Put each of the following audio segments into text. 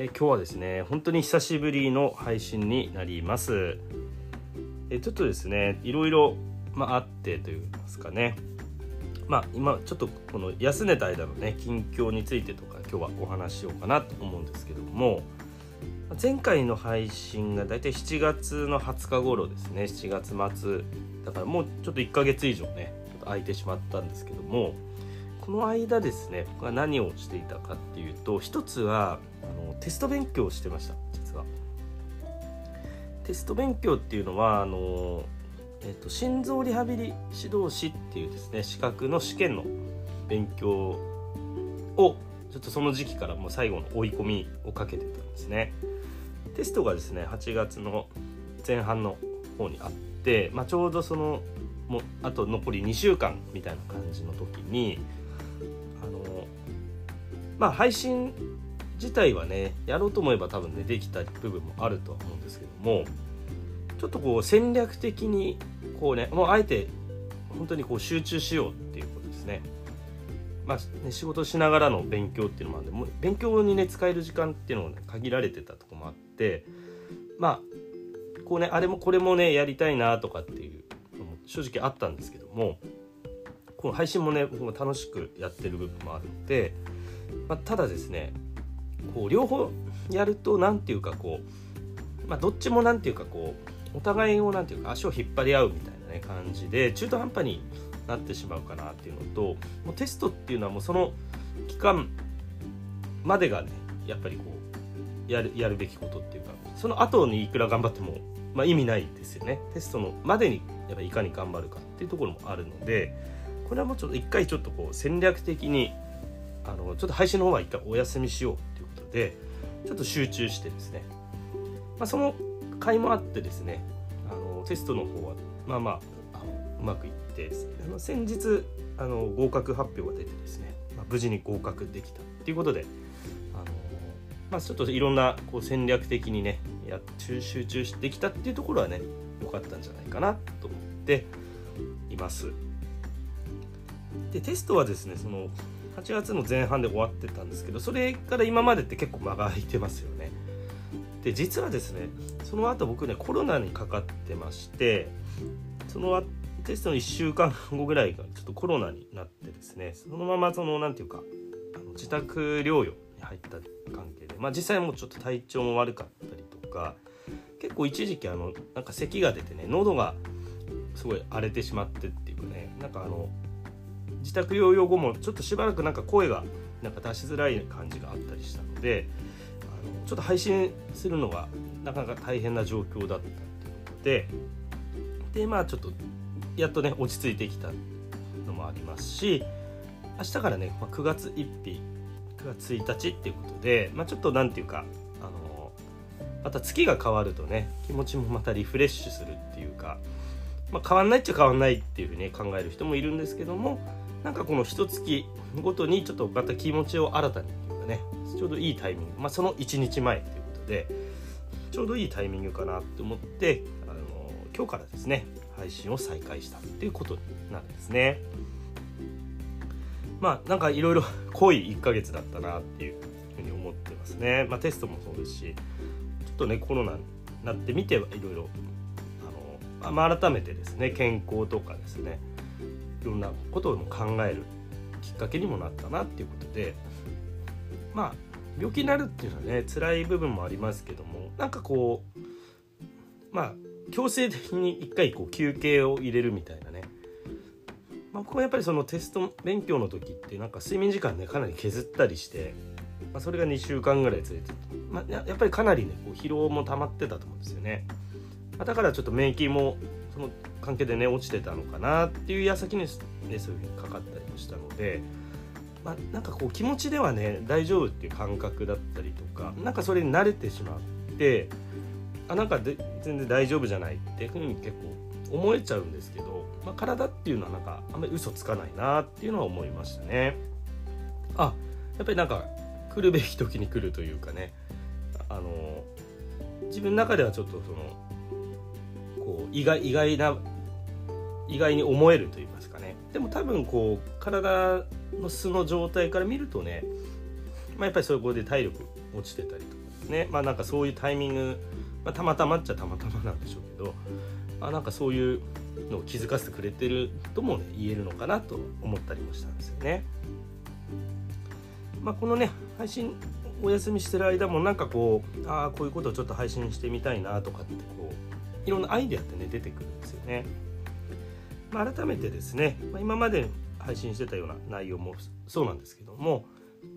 えー、今日はですね本当に久しぶりの配信になります、え、ちょっとですねいろいろ、まあ、ってといいますかね。まあ今ちょっとこの休んでた間のね近況についてとか今日はお話ししようかなと思うんですけども前回の配信が大体7月の20日頃ですね。7月末。だからもうちょっと1ヶ月以上ねちょっと空いてしまったんですけどもこの間ですね僕は何をしていたかっていうと一つはあのテスト勉強をしてました実は。テスト勉強っていうのはあの、えーと、心臓リハビリ指導士っていうですね資格の試験の勉強をちょっとその時期からもう最後の追い込みをかけてたんですね。テストがですね8月の前半の方にあって、まあ、ちょうどそのもうあと残り2週間みたいな感じの時にまあ配信自体はねやろうと思えば多分ねできた部分もあるとは思うんですけどもちょっとこう戦略的にこうねもうあえて本当にこう集中しようっていうことですね。まあね、仕事しながらの勉強っていうのもあるんでもう勉強にね使える時間っていうのも、ね、限られてたとこもあってまあこうねあれもこれもねやりたいなとかっていうのも正直あったんですけどもこの配信もね僕も楽しくやってる部分もあるので、まあ、ただですねこう両方やると何ていうかこう、まあ、どっちも何ていうかこうお互いを何ていうか足を引っ張り合うみたいなね感じで中途半端になってしまうかなっていうのともうテストっていうのはもうその期間までがねやっぱりこうやるやるべきことっていうかその後にいくら頑張っても、まあ、意味ないですよね。テストのまでにやっぱいかに頑張るかっていうところもあるのでこれはもうちょっと一回ちょっとこう戦略的にあのちょっと配信の方は一回お休みしようっていうことでちょっと集中してですね、まあ、その回もあってですねあのテストの方はまあまあうまくいってですねあの先日あの合格発表が出てですね、まあ、無事に合格できたっていうことであの、まあ、ちょっといろんなこう戦略的にねや集中してきたっていうところはね良かったんじゃないかなと思っています。でテストはですねその8月の前半で終わってたんですけどそれから今までって結構間が空いてますよね。で実はですねその後僕ねコロナにかかってましてそのテストの1週間後ぐらいがちょっとコロナになってですねそのままその何て言うかあの自宅療養に入った関係でまあ実際もうちょっと体調も悪かったりとか結構一時期あのなんか咳が出てね喉がすごい荒れてしまってっていうかねなんかあの自宅療養後もちょっとしばらくなんか声がなんか出しづらい感じがあったりしたのであのちょっと配信するのがなかなか大変な状況だったっていうことででまあちょっとやっとね落ち着いてきたのもありますし明日からね、まあ、9月1日9月1日っていうことで、まあ、ちょっと何て言うかあのまた月が変わるとね気持ちもまたリフレッシュするっていうか、まあ、変わんないっちゃ変わんないっていうふうに、考える人もいるんですけどもなんかこの一月ごとにちょっとまた気持ちを新たにっていうかねちょうどいいタイミング、まあ、その1日前ということでちょうどいいタイミングかなって思ってあの今日からですね配信を再開したっていうことなんですね。まあなんかいろいろ 濃い1ヶ月だったなっていうふうに思ってますね。まあ、テストもそうですしちょっとねコロナになってみてはいろいろあの、まあ、改めてですね健康とかですねいろんなことを考えるきっかけにもなったなっていうことでまあ病気になるっていうのはね辛い部分もありますけどもなんかこうまあ強制的に一回こう休憩を入れるみたいなね、まあ、僕もやっぱりそのテスト勉強の時ってなんか睡眠時間ねかなり削ったりして、まあ、それが2週間ぐらい続いて、まあ、やっぱりかなりねこう疲労も溜まってたと思うんですよね、まあ、だからちょっと免疫もの関係でね落ちてたのかなっていう矢先に、ね、そういうふうにかかったりもしたので。まあ、なんかこう気持ちではね大丈夫っていう感覚だったりとかなんかそれに慣れてしまってあなんかで全然大丈夫じゃないっていうふうに結構思えちゃうんですけど、まあ、体っていうのはなんかあんまり嘘つかないなっていうのは思いましたね。あやっぱりなんか来るべき時に来るというかねあの自分の中ではちょっとそのこう意外意外な意外に思えると言いますかねでも多分こう体の素の状態から見るとね、まあ、やっぱりそこで体力落ちてたりとかですねまあなんかそういうタイミング、まあ、たまたまっちゃたまたまなんでしょうけど、まあ、なんかそういうのを気づかせてくれてるとも、ね、言えるのかなと思ったりもしたんですよね。まあ、このね配信お休みしてる間もなんかこうああこういうことをちょっと配信してみたいなとかってこういろんなアイデアってね出てくるんですよね。まあ、改めてですね、まあ、今まで配信してたような内容もそうなんですけども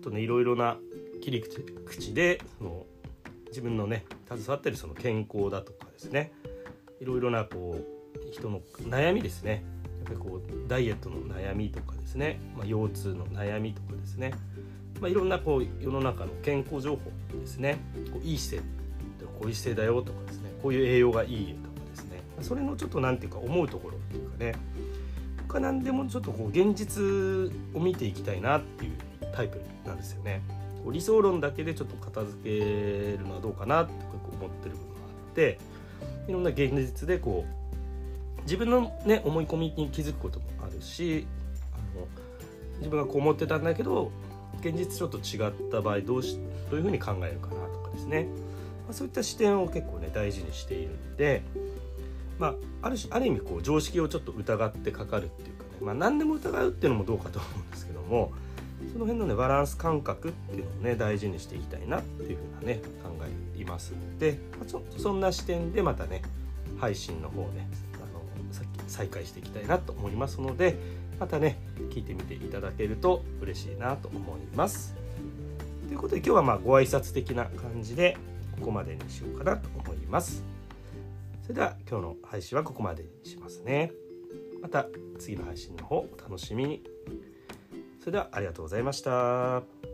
とねいろいろな切り口でその自分のね携わってるその健康だとかですねいろいろなこう人の悩みですねやっぱりこうダイエットの悩みとかですね、まあ、腰痛の悩みとかですねまあ、いろんなこう世の中の健康情報ですねこういい姿勢こういう姿勢だよとかですねこういう栄養がいいとかですね。それのちょっと何ていうか思うところっていうかね。僕は何でもちょっとこう現実を見ていきたいなっていうタイプなんですよね。こう理想論だけでちょっと片付けるのはどうかなって思ってる部分があっていろんな現実でこう自分のね思い込みに気づくこともあるしあの自分がこう思ってたんだけど現実ちょっと違った場合どうしどういうふうに考えるかなとかですね、まあ、そういった視点を結構ね大事にしているので、まあ、あるある意味こう常識をちょっと疑ってかかるっていうかね、まあ、何でも疑うっていうのもどうかと思うんですけどもその辺のねバランス感覚っていうのをね大事にしていきたいなっていうふうなね考えていますので、まあ、ちょっとそんな視点でまたね配信の方ねあのさっき再開していきたいなと思いますのでまたね聞いてみていただけると嬉しいなと思います。ということで今日はまあご挨拶的な感じでここまでにしようかなと思います。それでは今日の配信はここまでにしますね。また次の配信の方お楽しみに。それではありがとうございました。